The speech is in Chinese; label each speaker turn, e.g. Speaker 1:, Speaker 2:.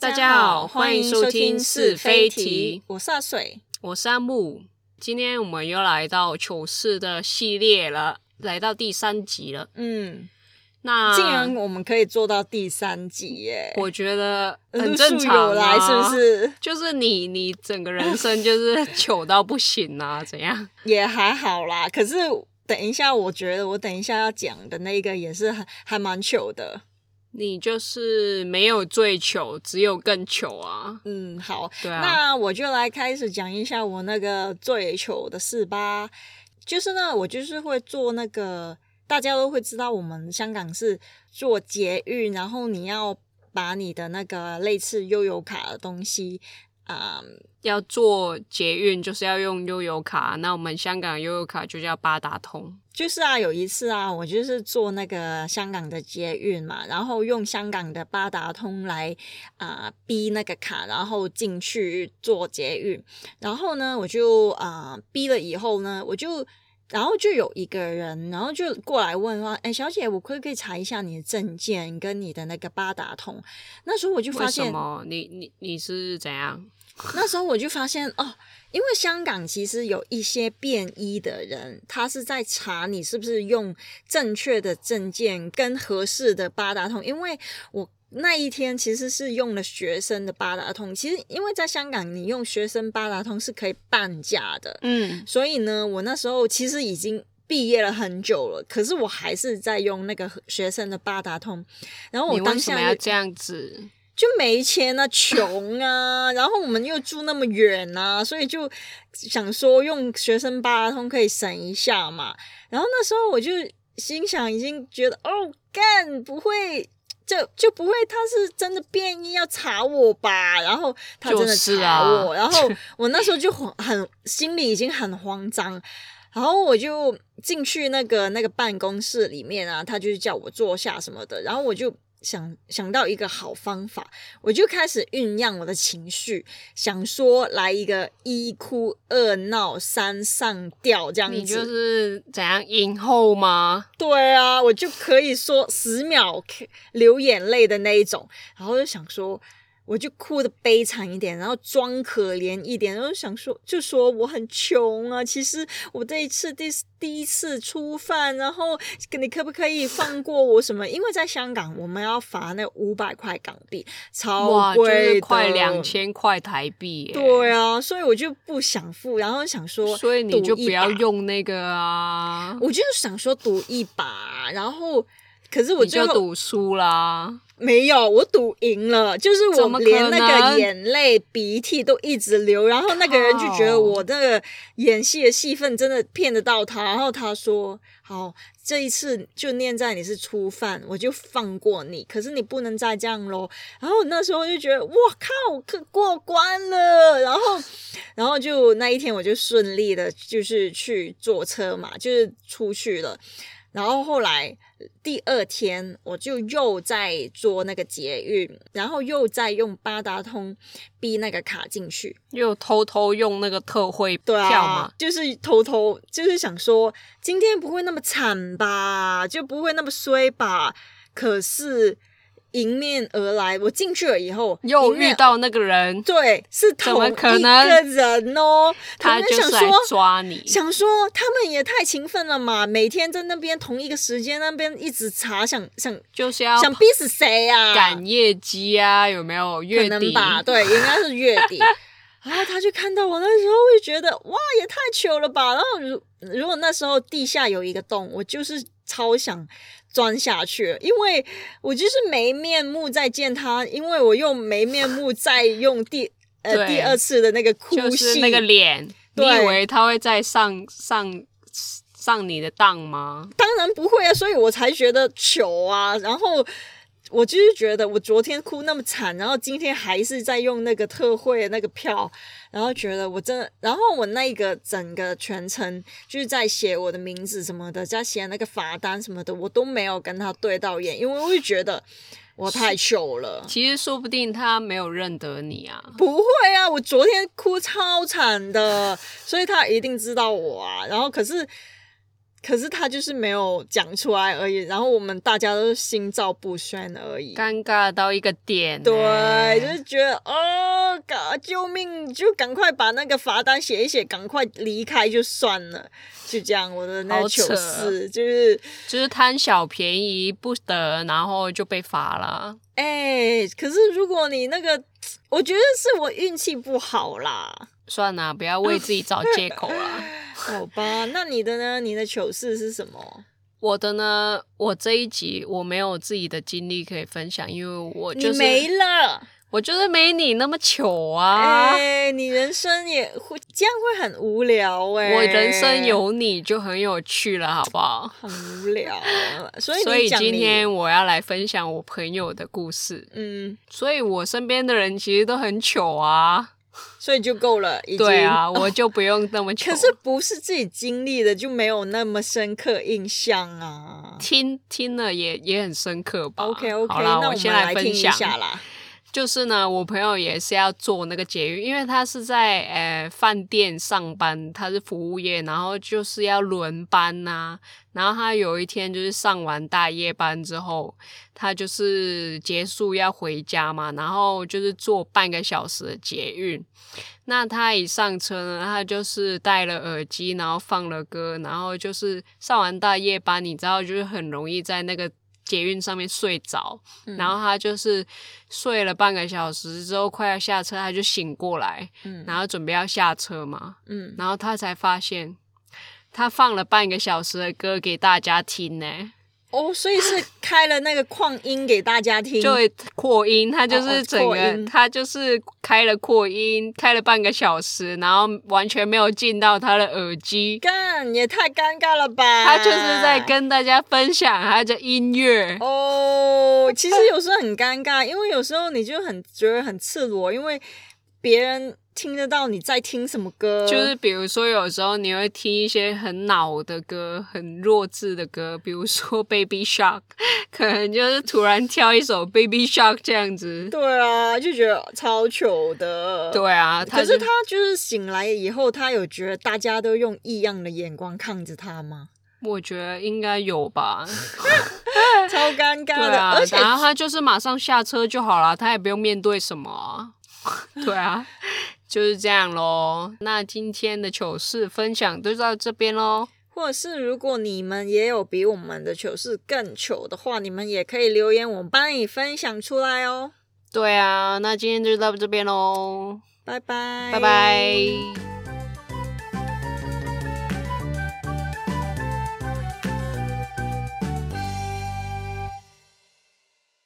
Speaker 1: 大家好，欢迎收听是非题，
Speaker 2: 我是阿水，
Speaker 1: 我是阿木。今天我们又来到糗事的系列了，来到第三集了。
Speaker 2: 嗯，
Speaker 1: 那
Speaker 2: 竟然我们可以做到第三集耶！
Speaker 1: 我觉得很正常、
Speaker 2: 数有来是不？是？
Speaker 1: 就是你，你整个人生就是糗到不行啊？怎样？
Speaker 2: 也还好啦。可是等一下，我觉得我等一下要讲的那个也是还还蛮糗的。
Speaker 1: 你就是没有最糗，只有更糗啊！
Speaker 2: 嗯，好，
Speaker 1: 对啊，
Speaker 2: 那我就来开始讲一下我那个最糗的事吧。就是呢，我就是会做那个，大家都会知道，我们香港是做捷运，然后你要把你的那个类似悠游卡的东西，啊、
Speaker 1: 要做捷运就是要用悠游卡，那我们香港悠游卡就叫八达通。
Speaker 2: 就是啊，有一次啊，我就是坐那个香港的捷运嘛，然后用香港的八达通来啊、逼那个卡，然后进去做捷运。然后呢，我就啊、逼了以后呢，我就然后就有一个人，然后就过来问说：“哎，小姐，我可不可以查一下你的证件跟你的那个八达通？”那时候我就发
Speaker 1: 为什
Speaker 2: 现，
Speaker 1: 么？你你你是怎样？
Speaker 2: 那时候我就发现哦，因为香港其实有一些便衣的人，他是在查你是不是用正确的证件跟合适的八达通。因为我那一天其实是用了学生的八达通，其实因为在香港你用学生八达通是可以半价的，
Speaker 1: 嗯，
Speaker 2: 所以呢，我那时候其实已经。毕业了很久了，可是我还是在用那个学生的八达通，然后我
Speaker 1: 你为什
Speaker 2: 当下就
Speaker 1: 么要这样子？
Speaker 2: 就没钱啊，穷啊，然后我们又住那么远啊，所以就想说用学生八达通可以省一下嘛。然后那时候我就心想，已经觉得哦，干不会。就就不会，他是真的变异要查我吧？然后他真的
Speaker 1: 就是
Speaker 2: 查
Speaker 1: 啊
Speaker 2: 我，然后我那时候就很很心里已经很慌张，然后我就进去那个那个办公室里面啊，他就是叫我坐下什么的，然后我就想想到一个好方法，我就开始酝酿我的情绪，想说来一个一哭二闹三上吊这样
Speaker 1: 你就。是怎样影后吗？
Speaker 2: 对啊，我就可以说十秒流眼泪的那一种，然后就想说。我就哭的悲惨一点，然后装可怜一点，然后想说，就说我很穷啊。其实我这一次第第一次出犯，然后你可不可以放过我什么？因为在香港我们要罚那五百块港币，超贵的，
Speaker 1: 是快两。千块台币耶。
Speaker 2: 对啊，所以我就不想付，然后想说，
Speaker 1: 所以你就不要用那个啊，
Speaker 2: 我就是想说赌一把，然后可是我
Speaker 1: 就
Speaker 2: 最后
Speaker 1: 赌输啦。
Speaker 2: 没有，我赌赢了，就是我连那个眼泪、鼻涕都一直流，然后那个人就觉得我那个演戏的戏份真的骗得到他，然后他说：“好，这一次就念在你是初犯，我就放过你，可是你不能再这样喽。”然后那时候就觉得，哇靠，可过关了，然后，然后就那一天我就顺利的，就是去坐车嘛，就是出去了。然后后来第二天我就又在做那个捷运，然后又在用八达通逼那个卡进去。
Speaker 1: 又偷偷用那个特惠
Speaker 2: 对
Speaker 1: 票
Speaker 2: 啊
Speaker 1: 嘛，，
Speaker 2: 就是偷偷就是想说今天不会那么惨吧，就不会那么衰吧。可是迎面而来，我进去了以后，
Speaker 1: 又遇到那个人，
Speaker 2: 对是同一个人哦，
Speaker 1: 他就是来
Speaker 2: 可能想说。
Speaker 1: 抓你。
Speaker 2: 想说他们也太勤奋了嘛，每天在那边同一个时间那边一直查，想想
Speaker 1: 就是要
Speaker 2: 想逼死谁呀、
Speaker 1: 赶业绩啊，有没有？月底
Speaker 2: 可能吧，对，应该是月底。然后他就看到我那时候，会觉得哇，也太糗了吧。然后如如果那时候地下有一个洞，我就是超想钻下去，因为我就是没面目再见他，因为我又没面 目再用第呃第二次的那个哭戏，
Speaker 1: 就是那个脸，你以为他会再上上上你的当吗？
Speaker 2: 当然不会啊，所以我才觉得糗啊。然后我就是觉得，我昨天哭那么惨，然后今天还是在用那个特惠的那个票，然后觉得我真的，然后我那个整个全程就是在写我的名字什么的，在写那个罚单什么的，我都没有跟他对到眼，因为我会觉得我太糗了。
Speaker 1: 其实说不定他没有认得你啊。
Speaker 2: 不会啊，我昨天哭超惨的，所以他一定知道我啊。然后可是可是他就是没有讲出来而已，然后我们大家都是心照不宣而已。
Speaker 1: 尴尬到一个点、
Speaker 2: 对，
Speaker 1: 欸
Speaker 2: 就是觉得哦，嘎，救命！就赶快把那个罚单写一写，赶快离开就算了。就这样，我的那糗事就是，
Speaker 1: 就是贪小便宜不得，然后就被罚了。
Speaker 2: 哎、可是如果你那个，我觉得是我运气不好啦。
Speaker 1: 算了，不要为自己找借口啦。
Speaker 2: 好吧，那你的呢？你的糗事是什么？
Speaker 1: 我的呢，我这一集我没有自己的经历可以分享，因为我就是
Speaker 2: 你没了。
Speaker 1: 我就是没你那么糗啊。
Speaker 2: 哎、你人生也会这样会很无聊哎、
Speaker 1: 我人生有你就很有趣了，好不好？
Speaker 2: 很无聊，所以
Speaker 1: 所以今天我要来分享我朋友的故事。
Speaker 2: 嗯，
Speaker 1: 所以我身边的人其实都很糗啊。
Speaker 2: 所以就够了，已经
Speaker 1: 对啊，我就不用那么糗。
Speaker 2: 可是不是自己经历的就没有那么深刻印象啊。
Speaker 1: 听听了也也很深刻吧。
Speaker 2: OK OK，
Speaker 1: 好啦，
Speaker 2: 那我
Speaker 1: 先
Speaker 2: 们来听一
Speaker 1: 分享。
Speaker 2: 下啦。
Speaker 1: 就是呢，我朋友也是要做那个捷运，因为他是在呃饭店上班，他是服务业，然后就是要轮班呐、然后他有一天就是上完大夜班之后，他就是结束要回家嘛，然后就是坐半个小时的捷运。那他一上车呢，他就是戴了耳机，然后放了歌，然后就是上完大夜班，你知道，就是很容易在那个捷运上面睡着。然后他就是睡了半个小时之后，快要下车，他就醒过来，
Speaker 2: 嗯。
Speaker 1: 然后准备要下车嘛，
Speaker 2: 嗯，
Speaker 1: 然后他才发现，他放了半个小时的歌给大家听呢，
Speaker 2: 哦，所以是开了那个扩音给大家听，
Speaker 1: 就扩音，他就是整个，他就是开了扩音，开了半个小时，然后完全没有进到他的耳机。
Speaker 2: 干也太尴尬了吧？
Speaker 1: 他就是在跟大家分享他的音乐，
Speaker 2: 哦，其实有时候很尴尬，因为有时候你就很觉得很赤裸，因为别人听得到你在听什么歌，
Speaker 1: 就是比如说，有时候你会听一些很老的歌、很弱智的歌，比如说 Baby Shark，可能就是突然跳一首 Baby Shark 这样子。
Speaker 2: 对啊，就觉得超糗的。。
Speaker 1: 对啊，
Speaker 2: 可是他就是醒来以后，他有觉得大家都用异样的眼光看着他吗？
Speaker 1: 我觉得应该有吧。
Speaker 2: 超尴尬的，而，且
Speaker 1: 然后他就是马上下车就好了，他也不用面对什么啊。对啊，就是这样喽。那今天的糗事分享就到这边喽。
Speaker 2: 或者是如果你们也有比我们的糗事更糗的话，你们也可以留言，我们帮你分享出来哦。
Speaker 1: 对啊，那今天就到这边喽，
Speaker 2: 拜拜，
Speaker 1: 拜拜。